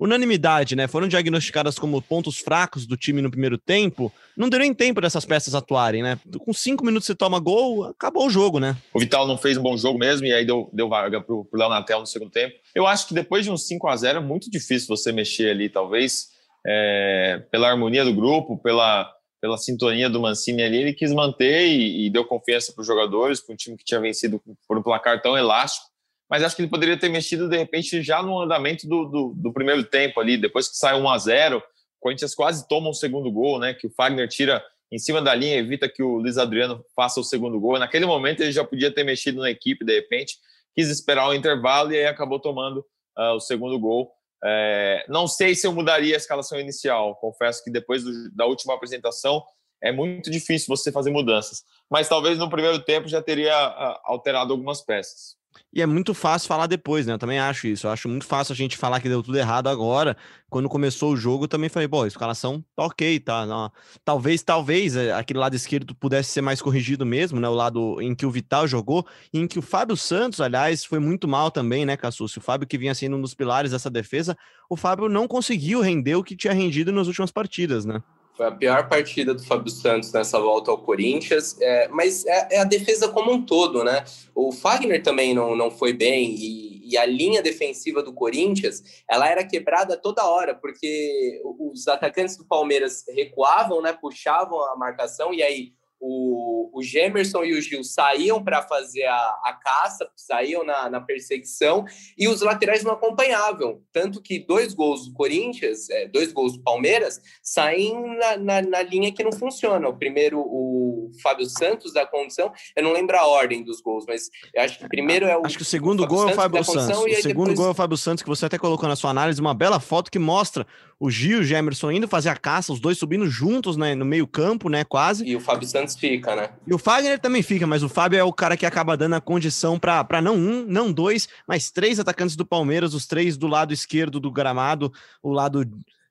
unanimidade, né? Foram diagnosticadas como pontos fracos do time no primeiro tempo. Não deu nem tempo dessas peças atuarem, né? Com cinco minutos você toma gol, acabou o jogo, né? O Vital não fez um bom jogo mesmo e aí deu, deu vaga pro, pro Léo Natel no segundo tempo. Eu acho que depois de um 5 a 0 é muito difícil você mexer ali, talvez, é, pela harmonia do grupo, pela, pela sintonia do Mancini ali. Ele quis manter e, e deu confiança para os jogadores, para um time que tinha vencido por um placar tão elástico mas acho que ele poderia ter mexido de repente já no andamento do, do, do primeiro tempo ali, depois que sai 1 a 0 o Corinthians quase toma um segundo gol, né? Que o Fagner tira em cima da linha, evita que o Luiz Adriano faça o segundo gol. Naquele momento ele já podia ter mexido na equipe, de repente, quis esperar o intervalo e aí acabou tomando uh, o segundo gol. É, não sei se eu mudaria a escalação inicial. Confesso que depois do, da última apresentação é muito difícil você fazer mudanças. Mas talvez no primeiro tempo já teria uh, alterado algumas peças. E é muito fácil falar depois, né? Eu também acho isso. Eu acho muito fácil a gente falar que deu tudo errado agora. Quando começou o jogo, eu também falei, pô, a escalação tá ok, tá? Não. Talvez, talvez eh, aquele lado esquerdo pudesse ser mais corrigido mesmo, né? O lado em que o Vital jogou, e em que o Fábio Santos, aliás, foi muito mal também, né, Cassucci? O Fábio que vinha sendo um dos pilares dessa defesa, o Fábio não conseguiu render o que tinha rendido nas últimas partidas, né? Foi a pior partida do Fábio Santos nessa volta ao Corinthians, é, mas é, é, a defesa como um todo, né? O Fagner também não, não foi bem e, e, a linha defensiva do Corinthians, ela era quebrada toda hora, porque os atacantes do Palmeiras recuavam, né? Puxavam a marcação e aí o, o Gemerson e o Gil saíam para fazer a, a caça, saíam na, na, perseguição e os laterais não acompanhavam. Tanto que dois gols do Corinthians, é, dois gols do Palmeiras, saem na, na, na, linha que não funciona. O primeiro, o Fábio Santos da condição, eu não lembro a ordem dos gols, mas eu acho que primeiro é o. Acho que o segundo o gol é o Fábio Santos. O segundo depois... gol é o Fábio Santos, que você até colocou na sua análise, uma bela foto que mostra o Gil e o Gemerson indo fazer a caça, os dois subindo juntos né, no meio-campo, né? Quase. E o Fábio Santos fica, né? E o Fagner também fica, mas o Fábio é o cara que acaba dando a condição para não um, não dois, mas três atacantes do Palmeiras, os três do lado esquerdo do gramado, o lado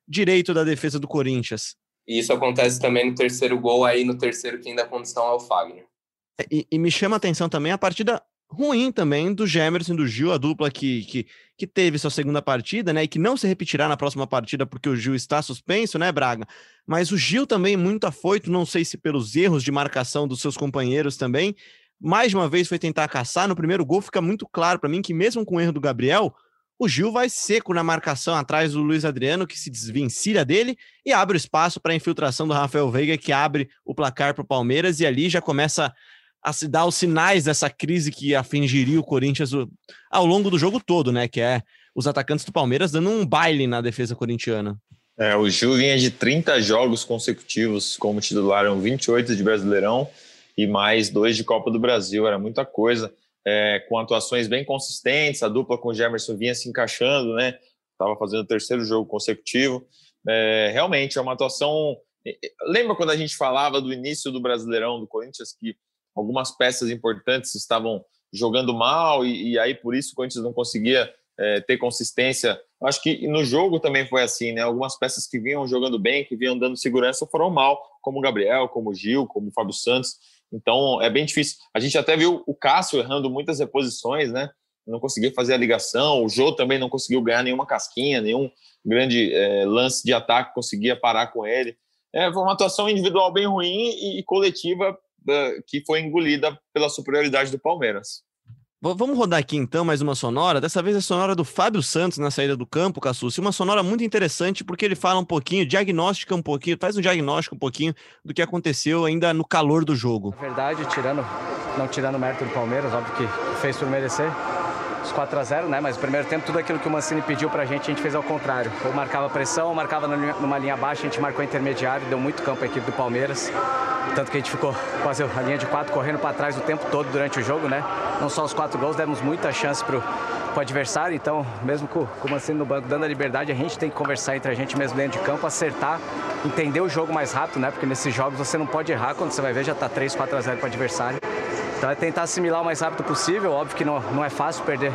direito da defesa do Corinthians. E isso acontece também no terceiro gol, aí no terceiro quem dá condição é o Fagner. É, e, e, me chama a atenção também a partida ruim também do Gemerson e do Gil, a dupla que, que, que teve sua segunda partida, né? E que não se repetirá na próxima partida porque o Gil está suspenso, né, Braga? Mas o Gil também muito afoito, não sei se pelos erros de marcação dos seus companheiros também. Mais uma vez foi tentar caçar. No primeiro gol fica muito claro para mim que mesmo com o erro do Gabriel, o Gil vai seco na marcação atrás do Luiz Adriano, que se desvencilha dele e abre o espaço para a infiltração do Rafael Veiga, que abre o placar para o Palmeiras e ali já começa a se dar os sinais dessa crise que afingiria o Corinthians ao longo do jogo todo, né? Que é os atacantes do Palmeiras dando um baile na defesa corintiana. É, o Gil vinha de 30 jogos consecutivos como titular, eram 28 de Brasileirão e mais dois de Copa do Brasil, era muita coisa. É, com atuações bem consistentes, a dupla com o Gemerson vinha se encaixando, né? Estava fazendo o terceiro jogo consecutivo. É, realmente é uma atuação. Lembra quando a gente falava do início do Brasileirão do Corinthians que algumas peças importantes estavam jogando mal e, e aí por isso o Corinthians não conseguia é, ter consistência. Acho que no jogo também foi assim, né? Algumas peças que vinham jogando bem, que vinham dando segurança, foram mal, como o Gabriel, como o Gil, como o Fábio Santos. Então é bem difícil. A gente até viu o Cássio errando muitas reposições, né? Não conseguia fazer a ligação. O Jô também não conseguiu ganhar nenhuma casquinha, nenhum grande é, lance de ataque conseguia parar com ele. É, foi uma atuação individual bem ruim e, e coletiva que foi engolida pela superioridade do Palmeiras. Vamos rodar aqui então mais uma sonora. Dessa vez a sonora do Fábio Santos na saída do campo, Cassucci. Uma sonora muito interessante porque ele fala um pouquinho, diagnostica um pouquinho, faz um diagnóstico um pouquinho do que aconteceu ainda no calor do jogo. Na verdade, tirando, não tirando o mérito do Palmeiras, óbvio que fez por merecer os 4 a 0 né? Mas no primeiro tempo, tudo aquilo que o Mancini pediu pra gente, a gente fez ao contrário. Ou marcava pressão, ou marcava numa linha baixa, a gente marcou intermediário, deu muito campo à equipe do Palmeiras. Tanto que a gente ficou quase a linha de quatro correndo para trás o tempo todo durante o jogo, né? Não só os quatro gols, demos muita chance pro, pro adversário, então, mesmo com, com o Mancini no banco dando a liberdade, a gente tem que conversar entre a gente mesmo dentro de campo, acertar, entender o jogo mais rápido, né? Porque nesses jogos você não pode errar, quando você vai ver já tá 3, 4 a 0 pro adversário. Então é tentar assimilar o mais rápido possível. Óbvio que não, não é fácil perder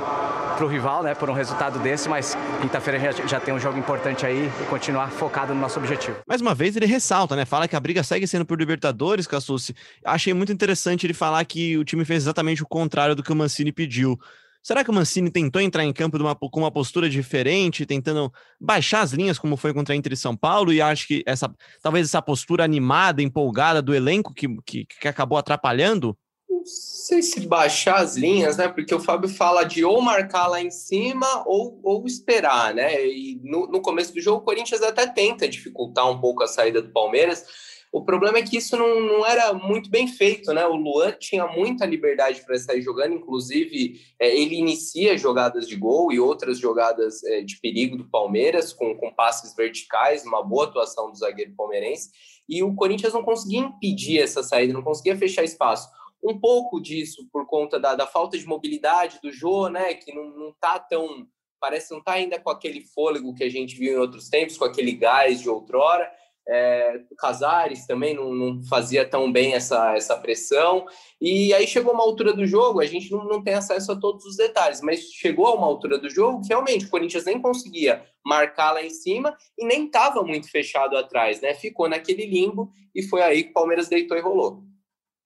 para o rival, né, por um resultado desse, mas quinta-feira já, já tem um jogo importante aí e continuar focado no nosso objetivo. Mais uma vez ele ressalta, né? Fala que a briga segue sendo por Libertadores, Cassucci. Achei muito interessante ele falar que o time fez exatamente o contrário do que o Mancini pediu. Será que o Mancini tentou entrar em campo uma, com uma postura diferente, tentando baixar as linhas, como foi contra a Inter e São Paulo, e acho que essa talvez essa postura animada, empolgada do elenco que, que, que acabou atrapalhando? Sei se baixar as linhas, né? Porque o Fábio fala de ou marcar lá em cima ou, ou esperar, né? E no, no começo do jogo, o Corinthians até tenta dificultar um pouco a saída do Palmeiras o problema é que isso não, não era muito bem feito, né? O Luan tinha muita liberdade para sair jogando, inclusive é, ele inicia jogadas de gol e outras jogadas é, de perigo do Palmeiras, com, com passes verticais, uma boa atuação do zagueiro palmeirense, e o Corinthians não conseguia impedir essa saída, não conseguia fechar espaço. Um pouco disso por conta da, da falta de mobilidade do Jô, né? Que não, não tá tão. Parece não tá ainda com aquele fôlego que a gente viu em outros tempos, com aquele gás de outrora. É, Casares também não, não, fazia tão bem essa, essa pressão. E aí chegou uma altura do jogo, a gente não, não tem acesso a todos os detalhes, mas chegou a uma altura do jogo que realmente o Corinthians nem conseguia marcar lá em cima e nem estava muito fechado atrás, né? Ficou naquele limbo e foi aí que o Palmeiras deitou e rolou.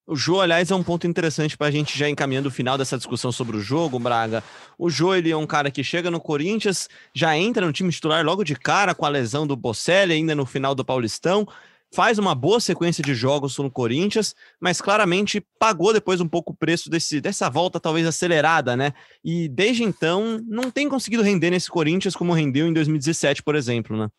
O Jô, aliás, é um ponto interessante para a gente já encaminhando o final dessa discussão sobre o jogo, Braga. O Jô, ele é um cara que chega no Corinthians, já entra no time titular logo de cara com a lesão do Bocelli, ainda no final do Paulistão, faz uma boa sequência de jogos no Corinthians, mas claramente pagou depois um pouco o preço desse, dessa volta talvez acelerada, né? E desde então não tem conseguido render nesse Corinthians como rendeu em 2017, por exemplo, né?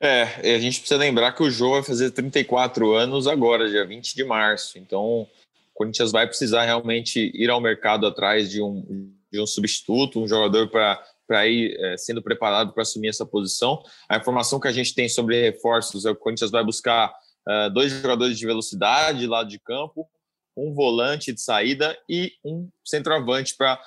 É, a gente precisa lembrar que o Jô vai fazer 34 anos agora, dia 20 de março. Então, o Corinthians vai precisar realmente ir ao mercado atrás de um, de um substituto, um jogador para ir é, sendo preparado para assumir essa posição. A informação que a gente tem sobre reforços é que o Corinthians vai buscar uh, dois jogadores de velocidade lado de campo, um volante de saída e um centroavante para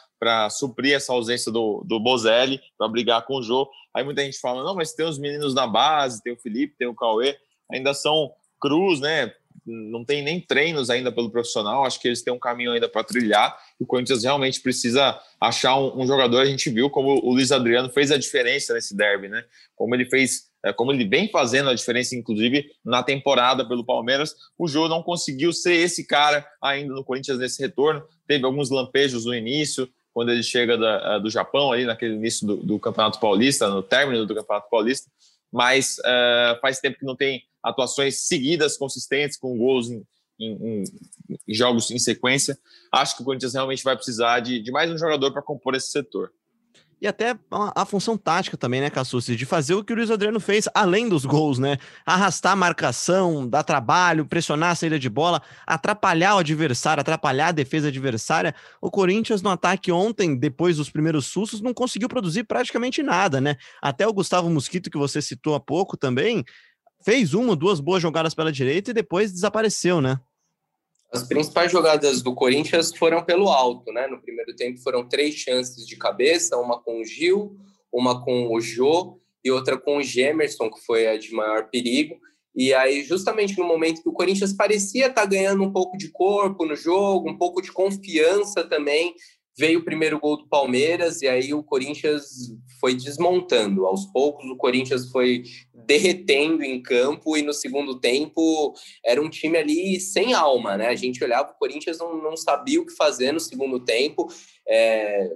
suprir essa ausência do, do Bozelli, para brigar com o Jô. Aí muita gente fala, não, mas tem os meninos da base, tem o Felipe, tem o Cauê, ainda são cruz, né? Não tem nem treinos ainda pelo profissional, acho que eles têm um caminho ainda para trilhar. O Corinthians realmente precisa achar um, um, jogador. A gente viu como o Luiz Adriano fez a diferença nesse derby, né? Como ele fez é, como ele vem fazendo a diferença, inclusive na temporada pelo Palmeiras, o Jô não conseguiu ser esse cara ainda no Corinthians nesse retorno. Teve alguns lampejos no início, quando ele chega da, do Japão, ali naquele início do, do, Campeonato Paulista, no término do Campeonato Paulista, mas uh, faz tempo que não tem atuações seguidas, consistentes, com gols em, em, em jogos em sequência. Acho que o Corinthians realmente vai precisar de, de mais um jogador para compor esse setor e até a, a, função tática também, né, Cassucci, de fazer o que o Luiz Adriano fez, além dos gols, né? Arrastar a marcação, dar trabalho, pressionar a saída de bola, atrapalhar o adversário, atrapalhar a defesa adversária. O Corinthians no ataque ontem, depois dos primeiros sustos, não conseguiu produzir praticamente nada, né? Até o Gustavo Mosquito, que você citou há pouco também, fez uma, duas boas jogadas pela direita e depois desapareceu, né? As principais jogadas do Corinthians foram pelo alto, né? No primeiro tempo foram três chances de cabeça, uma com o Gil, uma com o Jô e outra com o Gemerson, que foi a de maior perigo. E aí, justamente no momento que o Corinthians parecia estar ganhando um pouco de corpo no jogo, um pouco de confiança também, veio o primeiro gol do Palmeiras e aí o Corinthians foi desmontando. Aos poucos o Corinthians foi derretendo em campo e no segundo tempo era um time ali sem alma, né? A gente olhava o Corinthians não, não sabia o que fazer no segundo tempo, é,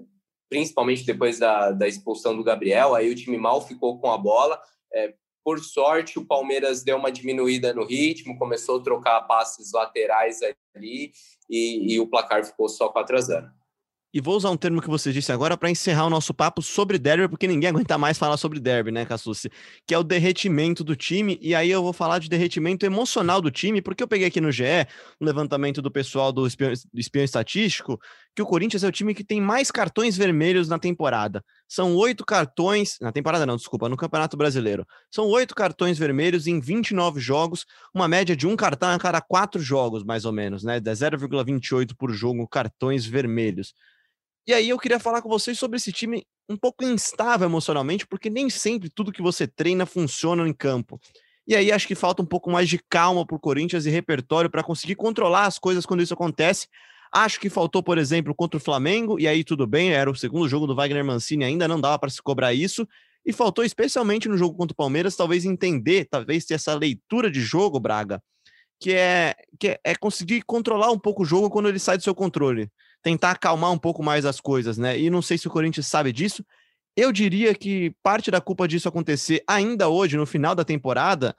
principalmente depois da, da expulsão do Gabriel. Aí o time mal ficou com a bola. É, por sorte, o Palmeiras deu uma diminuída no ritmo, começou a trocar passes laterais ali e, e o placar ficou só 4 a 0. E vou usar um termo que você disse agora para encerrar o nosso papo sobre derby, porque ninguém aguenta mais falar sobre derby, né, Cassucci? Que é o derretimento do time. E aí eu vou falar de derretimento emocional do time, porque eu peguei aqui no GE um levantamento do pessoal do espião, do espião estatístico, que o Corinthians é o time que tem mais cartões vermelhos na temporada. São oito cartões. Na temporada não, desculpa, no Campeonato Brasileiro. São oito cartões vermelhos em 29 jogos, uma média de um cartão a cada quatro jogos, mais ou menos, né? 0,28 por jogo cartões vermelhos. E aí eu queria falar com vocês sobre esse time um pouco instável emocionalmente, porque nem sempre tudo que você treina funciona em campo. E aí acho que falta um pouco mais de calma para o Corinthians e repertório para conseguir controlar as coisas quando isso acontece. Acho que faltou, por exemplo, contra o Flamengo, e aí tudo bem, era o segundo jogo do Wagner Mancini, ainda não dava para se cobrar isso. E faltou, especialmente no jogo contra o Palmeiras, talvez entender, talvez ter essa leitura de jogo, Braga, que é, que é, é conseguir controlar um pouco o jogo quando ele sai do seu controle. Tentar acalmar um pouco mais as coisas, né? E não sei se o Corinthians sabe disso. Eu diria que parte da culpa disso acontecer ainda hoje, no final da temporada,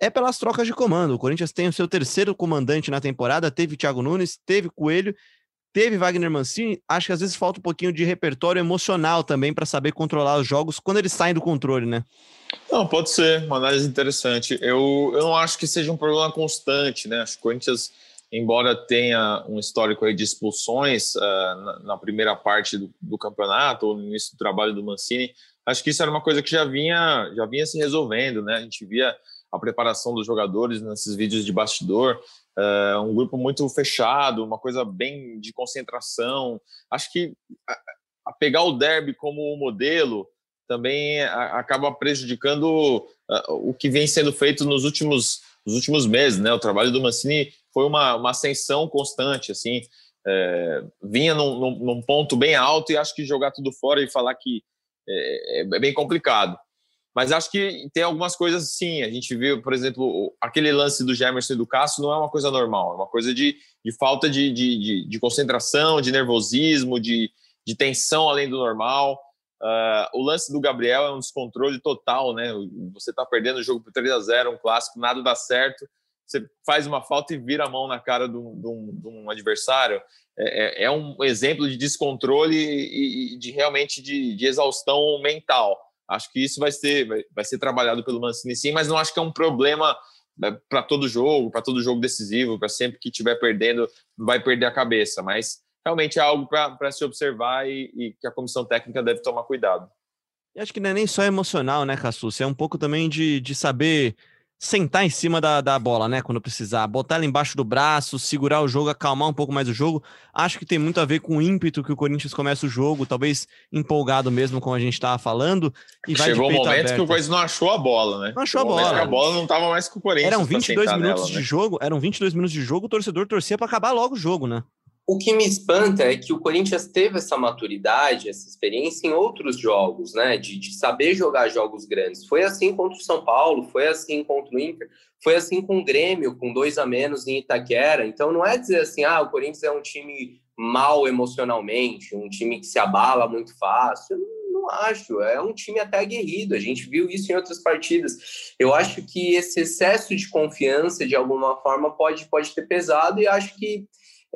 é pelas trocas de comando. O Corinthians tem o seu terceiro comandante na temporada, teve Thiago Nunes, teve Coelho, teve Wagner Mancini. Acho que às vezes falta um pouquinho de repertório emocional também para saber controlar os jogos quando eles saem do controle, né? Não, pode ser, uma análise interessante. Eu, eu não acho que seja um problema constante, né? Acho que o Corinthians, embora tenha um histórico de expulsões uh, na, na, primeira parte do, do, campeonato, ou no início do trabalho do Mancini, acho que isso era uma coisa que já vinha, já vinha se resolvendo, né? A gente via a preparação dos jogadores nesses vídeos de bastidor, uh, um grupo muito fechado, uma coisa bem de concentração. Acho que a, a pegar o derby como modelo também acaba prejudicando uh, o que vem sendo feito nos últimos, nos últimos meses, né? O trabalho do Mancini foi uma, uma ascensão constante, assim, é, vinha num, num, num, ponto bem alto e acho que jogar tudo fora e falar que é, é, bem complicado. Mas acho que tem algumas coisas sim. A gente viu, por exemplo, aquele lance do Gemerson e do Cássio não é uma coisa normal, é uma coisa de, de falta de, de, de, de concentração, de nervosismo, de, de tensão além do normal. Uh, o lance do Gabriel é um descontrole total, né? Você está perdendo o jogo por 3 a 0 um clássico, nada dá certo. Você faz uma falta e vira a mão na cara de um, de um, de um adversário. É, é, é, um exemplo de descontrole e, de realmente de, de, exaustão mental. Acho que isso vai ser, vai, vai ser trabalhado pelo Mancini sim, mas não acho que é um problema né, para todo jogo, para todo jogo decisivo, para sempre que estiver perdendo, vai perder a cabeça. Mas realmente é algo para se observar e, e, que a comissão técnica deve tomar cuidado. E acho que não é nem só emocional, né, Cassus? É um pouco também de, de saber sentar em cima da, da bola, né? Quando precisar, botar ela embaixo do braço, segurar o jogo, acalmar um pouco mais o jogo. Acho que tem muito a ver com o ímpeto que o Corinthians começa o jogo, talvez empolgado mesmo, como a gente estava falando. E vai Chegou um momento aberto. que o Corinthians não achou a bola, né? Não achou a bola. A bola não estava mais com o Corinthians. Eram 22 minutos nela, de né? jogo, eram 22 minutos de jogo, o torcedor torcia para acabar logo o jogo, né? O que me espanta é que o Corinthians teve essa maturidade, essa experiência em outros jogos, né? De, de, saber jogar jogos grandes. Foi assim contra o São Paulo, foi assim contra o Inter, foi assim com o Grêmio, com dois a menos em Itaquera. Então não é dizer assim, ah, o Corinthians é um time mal emocionalmente, um time que se abala muito fácil. Não, não acho. É um time até aguerrido. A gente viu isso em outras partidas. Eu acho que esse excesso de confiança, de alguma forma, pode, pode ter pesado e acho que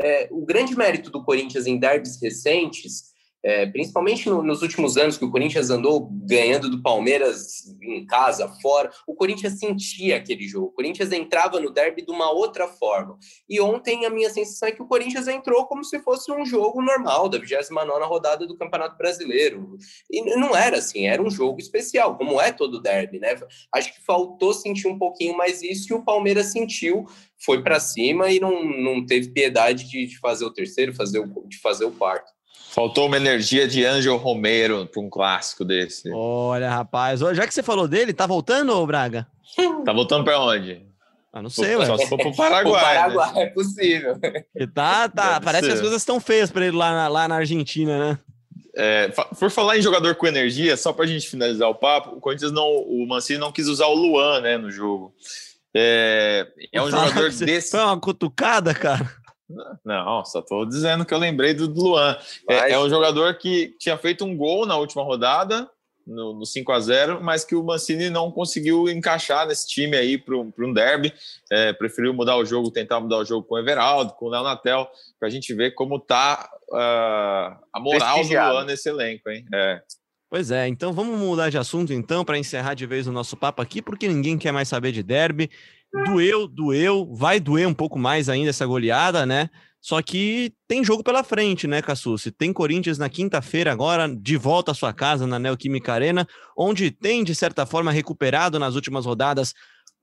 é, o grande mérito do Corinthians em derbys recentes, é, principalmente no, nos últimos anos que o Corinthians andou ganhando do Palmeiras em casa, fora, o Corinthians sentia aquele jogo. O Corinthians entrava no derby de uma outra forma. E ontem a minha sensação é que o Corinthians entrou como se fosse um jogo normal da 29 rodada do Campeonato Brasileiro. E não era assim, era um jogo especial, como é todo derby, né? Acho que faltou sentir um pouquinho mais isso e o Palmeiras sentiu foi para cima e não, não teve piedade de, de, fazer o terceiro, fazer o, de fazer o quarto. Faltou uma energia de Ângelo Romero para um clássico desse. Olha, rapaz, já que você falou dele, tá voltando, Braga? Tá voltando para onde? Ah, não sei, ué. Só se for pro Paraguai. o Paraguai né? é possível. E tá, tá. Deve parece ser. que as coisas estão feias para ele lá na, lá na Argentina, né? É, por falar em jogador com energia, só para a gente finalizar o papo, o Corinthians não, o Mancini não quis usar o Luan, né, no jogo. É, é um jogador desse. Foi uma cutucada, cara. Não, só estou dizendo que eu lembrei do Luan. É, é, um jogador que tinha feito um gol na última rodada, no, no 5 a 0 mas que o Mancini não conseguiu encaixar nesse time aí para um derby. É, preferiu mudar o jogo, tentar mudar o jogo com o Everaldo, com o Léo Natel, para a gente ver como tá uh, a moral do Luan nesse elenco, hein? É. Pois é, então vamos mudar de assunto então para encerrar de vez o nosso papo aqui, porque ninguém quer mais saber de derby. Doeu, doeu, vai doer um pouco mais ainda essa goleada, né? Só que tem jogo pela frente, né, Cassucci? Tem Corinthians na quinta-feira agora, de volta à sua casa na Neoquímica Arena, onde tem, de certa forma, recuperado nas últimas rodadas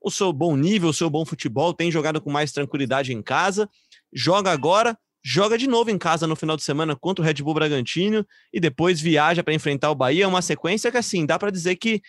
o seu bom nível, o seu bom futebol, tem jogado com mais tranquilidade em casa, joga agora, joga de novo em casa no final de semana contra o Red Bull Bragantino e depois viaja para enfrentar o Bahia. É uma sequência que, assim, dá para dizer que,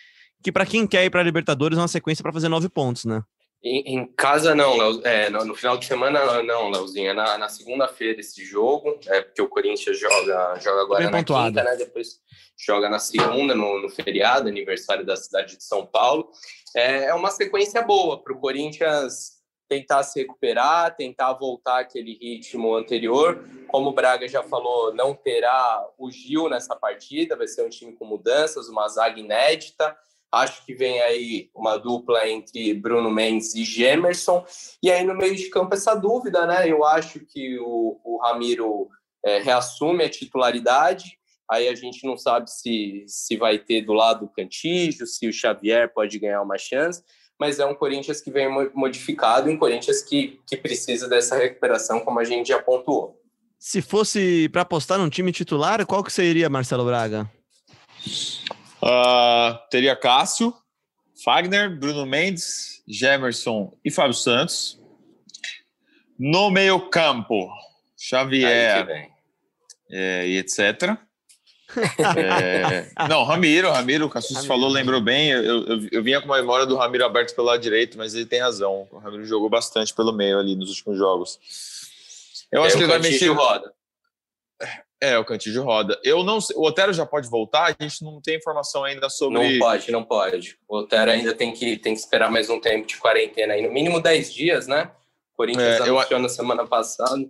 que para quem quer ir para a Libertadores, é uma sequência para fazer nove pontos, né? Em, em, casa não, é, no, no, final de semana não, Leozinho. É na, na segunda-feira esse jogo, é porque o Corinthians joga, joga agora Bem na pontuado. quinta, né? Depois joga na segunda, no, no, feriado, aniversário da cidade de São Paulo. É, é uma sequência boa para o Corinthians tentar se recuperar, tentar voltar aquele ritmo anterior. Como o Braga já falou, não terá o Gil nessa partida, vai ser um time com mudanças, uma zaga inédita. Acho que vem aí uma dupla entre Bruno Mendes e Gemerson. E aí no meio de campo essa dúvida, né? Eu acho que o, o Ramiro é, reassume a titularidade. Aí a gente não sabe se, se vai ter do lado o Cantígio, se o Xavier pode ganhar uma chance mas é um Corinthians que vem modificado, um Corinthians que, que precisa dessa recuperação, como a gente já pontuou. Se fosse para apostar num time titular, qual que seria, Marcelo Braga? Uh, teria Cássio, Fagner, Bruno Mendes, Gemerson e Fábio Santos. No meio campo, Xavier é, e etc. É... Não, Ramiro, Ramiro, o Cassus falou, lembrou bem. Eu, eu, eu, vinha com uma memória do Ramiro aberto pelo lado direito, mas ele tem razão. O Ramiro jogou bastante pelo meio ali nos últimos jogos. Eu é, acho que ele vai mexer. roda. É, o Cantígio roda. Eu não sei, o Otero já pode voltar? A gente não tem informação ainda sobre. Não pode, não pode. O Otero ainda tem que, tem que esperar mais um tempo de quarentena aí, no mínimo 10 dias, né? O Corinthians é, anunciou eu... na semana passada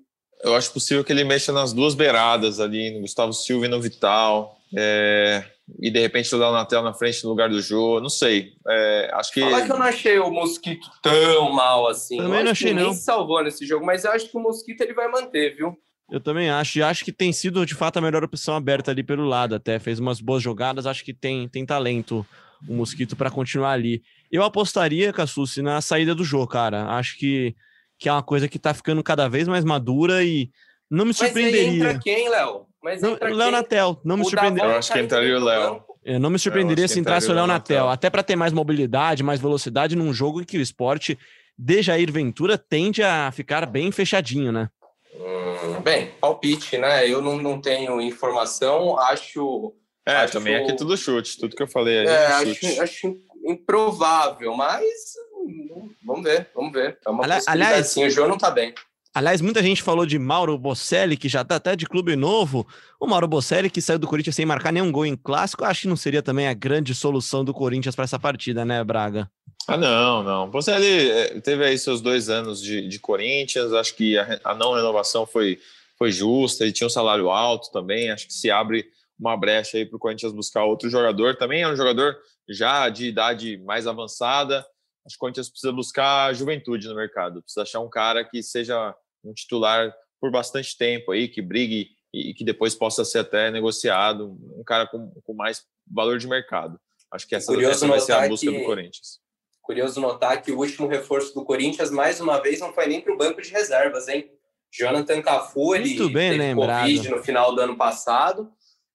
eu acho possível que ele mexa nas duas beiradas ali, no Gustavo Silva e no Vital. É, e de repente o Natel na frente no lugar do Jô, não sei. É, acho que. Falar que eu não achei o Mosquito tão mal assim. Também não achei, não. salvou nesse jogo, mas eu acho que o Mosquito ele vai manter, viu? Eu também acho, e acho que tem sido de fato a melhor opção aberta ali pelo lado, até fez umas boas jogadas, acho que tem, tem talento o Mosquito para continuar ali. Eu apostaria, Cassucci, na saída do jogo, cara. Acho que que é uma coisa que tá ficando cada vez mais madura e não me surpreenderia. Mas entra quem, Léo? Mas entra Léo Natel, não me surpreenderia. Eu acho que entraria o Léo. Eu não me surpreenderia se entrasse o Léo Natel, até para ter mais mobilidade, mais velocidade num jogo em que o esporte de Jair Ventura tende a ficar bem fechadinho, né? Hum, bem, palpite, né? Eu não, não tenho informação, acho. É, acho, também aqui tudo chute, tudo que eu falei aí. É, é acho, acho improvável, mas vamos ver, vamos ver. É uma Ali, aliás, sim, o João não tá bem. Aliás, muita gente falou de Mauro Bocelli, que já tá até de clube novo. O Mauro Bocelli, que saiu do Corinthians sem marcar nenhum gol em clássico, acho que não seria também a grande solução do Corinthians para essa partida, né, Braga? Ah, não, não. Bocelli é, teve aí seus dois anos de, de Corinthians, acho que a, a não renovação foi, foi justa, ele tinha um salário alto também, acho que se abre uma brecha aí para o Corinthians buscar outro jogador. Também é um jogador já de idade mais avançada, acho que o Corinthians precisa buscar juventude no mercado, precisa achar um cara que seja um titular por bastante tempo aí, que brigue e que depois possa ser até negociado, um cara com, com mais valor de mercado. Acho que essa, essa vai ser a busca que, do Corinthians. Curioso notar que o último reforço do Corinthians, mais uma vez, não foi nem para o banco de reservas, hein? Jonathan Cafu, ele Muito bem teve lembrado. Covid no final do ano passado,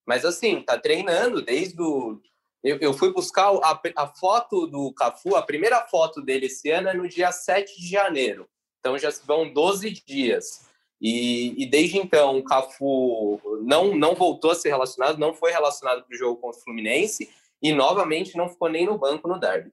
mas assim, tá treinando desde o eu, eu fui buscar a, a, foto do Cafu, a primeira foto dele esse ano é no dia 7 de janeiro. Então já vão 12 dias. E, e desde então o Cafu não, não voltou a ser relacionado, não foi relacionado para o jogo contra o Fluminense e novamente não ficou nem no banco no derby.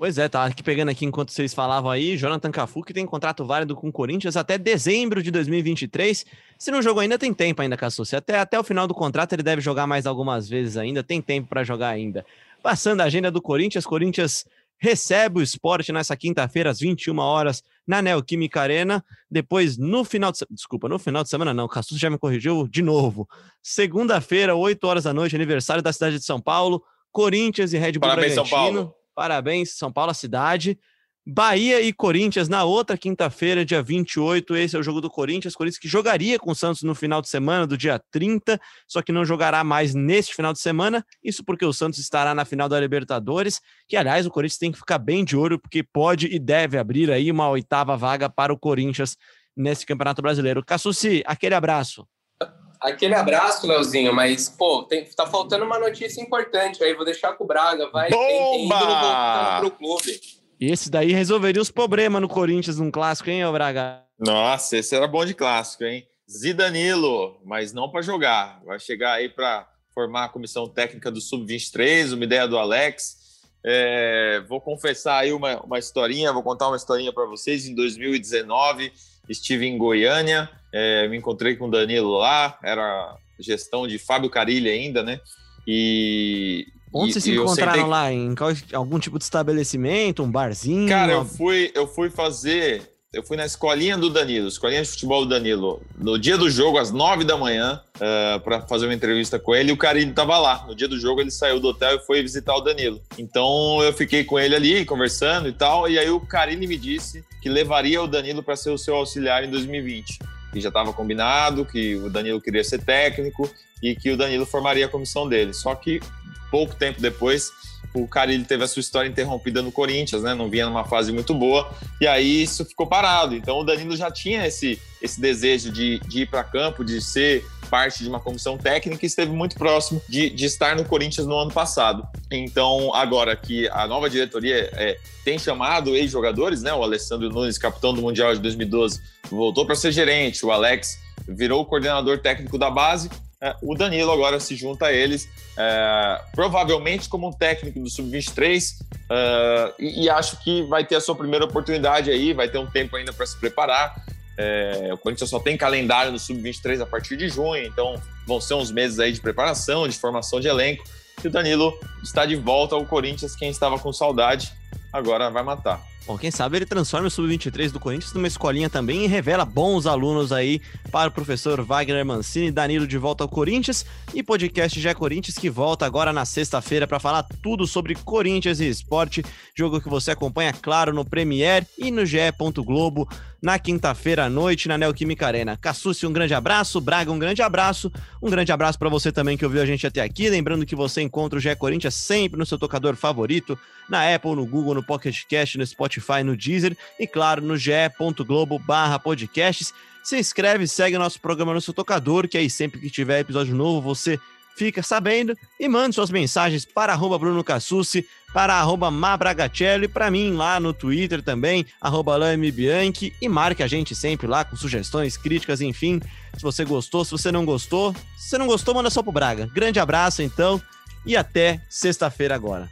Pois é, tá aqui pegando aqui enquanto vocês falavam aí, Jonathan Cafu que tem contrato válido com o Corinthians até dezembro de 2023. Se não jogou ainda, tem tempo ainda, Cassucci. Até, até o final do contrato ele deve jogar mais algumas vezes ainda, tem tempo para jogar ainda. Passando a agenda do Corinthians, Corinthians recebe o esporte nessa quinta-feira, às 21 horas, na Neoquímica Arena. Depois, no final de desculpa, no final de semana, não, o já me corrigiu de novo. Segunda-feira, 8 horas da noite, aniversário da cidade de São Paulo. Corinthians e Red Bull Parabéns, Bragantino. São Paulo. Parabéns, São Paulo, a cidade. Bahia e Corinthians na outra quinta-feira, dia 28. Esse é o jogo do Corinthians. Corinthians que jogaria com o Santos no final de semana, do dia 30, só que não jogará mais neste final de semana. Isso porque o Santos estará na final da Libertadores, que aliás o Corinthians tem que ficar bem de olho, porque pode e deve abrir aí uma oitava vaga para o Corinthians nesse Campeonato Brasileiro. Cassucci, aquele abraço. Aquele abraço, Leozinho, mas, pô, tem, tá faltando uma notícia importante aí, vou deixar com o Braga, vai, Bomba! tem, tem voltando pro clube. E esse daí resolveria os problemas no Corinthians num clássico, hein, Braga? Nossa, esse era bom de clássico, hein? Zidanilo, mas não para jogar. Vai chegar aí para formar a comissão técnica do Sub-23, uma ideia do Alex. É, vou confessar aí uma, uma historinha, vou contar uma historinha para vocês. Em 2019, estive em Goiânia, é, me encontrei com o Danilo lá, era gestão de Fábio Carilli ainda, né? E. Onde e, vocês se encontraram sentei... lá? Em algum tipo de estabelecimento, um barzinho? Cara, uma... eu fui, eu fui fazer eu fui na escolinha do Danilo, escolinha de futebol do Danilo, no dia do jogo, às nove da manhã, uh, eh, para fazer uma entrevista com ele, e o Carilho estava lá. No dia do jogo, ele saiu do hotel e foi visitar o Danilo. Então, eu fiquei com ele ali, conversando e tal, e aí o Carilho me disse que levaria o Danilo para ser o seu auxiliar em 2020. Que já estava combinado, que o Danilo queria ser técnico e que o Danilo formaria a comissão dele. Só que pouco tempo depois o Carilli teve a sua história interrompida no Corinthians, né? Não vinha numa fase muito boa, e aí isso ficou parado. Então o Danilo já tinha esse, esse desejo de, de ir para campo, de ser parte de uma comissão técnica e esteve muito próximo de, de estar no Corinthians no ano passado. Então, agora que a nova diretoria é, tem chamado ex-jogadores, né? O Alessandro Nunes, capitão do Mundial de 2012, voltou para ser gerente, o Alex virou o coordenador técnico da base o Danilo agora se junta a eles, é, provavelmente como um técnico do Sub-23, é, e, e, acho que vai ter a sua primeira oportunidade aí, vai ter um tempo ainda para se preparar. É, o Corinthians só tem calendário no Sub-23 a partir de junho, então vão ser uns meses aí de preparação, de formação de elenco. E o Danilo está de volta ao Corinthians, quem estava com saudade, agora vai matar. Bom, quem sabe ele transforma o Sub-23 do Corinthians numa escolinha também e revela bons alunos aí para o professor Wagner Mancini, Danilo de volta ao Corinthians e podcast Já Corinthians que volta agora na sexta-feira para falar tudo sobre Corinthians e esporte, jogo que você acompanha, claro, no Premier e no GE. Globo na quinta-feira à noite na Neoquímica Arena. Cassucci, um grande abraço. Braga, um grande abraço. Um grande abraço para você também que ouviu a gente até aqui. Lembrando que você encontra o GE Corinthians sempre no seu tocador favorito, na Apple, no Google, no Pocket Cast, no Spotify, no Deezer e, claro, no ge.globo barra podcasts. Se inscreve, segue nosso programa no seu tocador, que aí sempre que tiver episódio novo, você fica sabendo e mande suas mensagens para arroba Bruno Cassucci, para arroba Mabragacelli, para mim lá no Twitter também, arroba Bianchi, e marque a gente sempre lá com sugestões, críticas, enfim, se você gostou, se você não gostou, se você não gostou, manda só pro Braga. Grande abraço então, e até sexta-feira agora.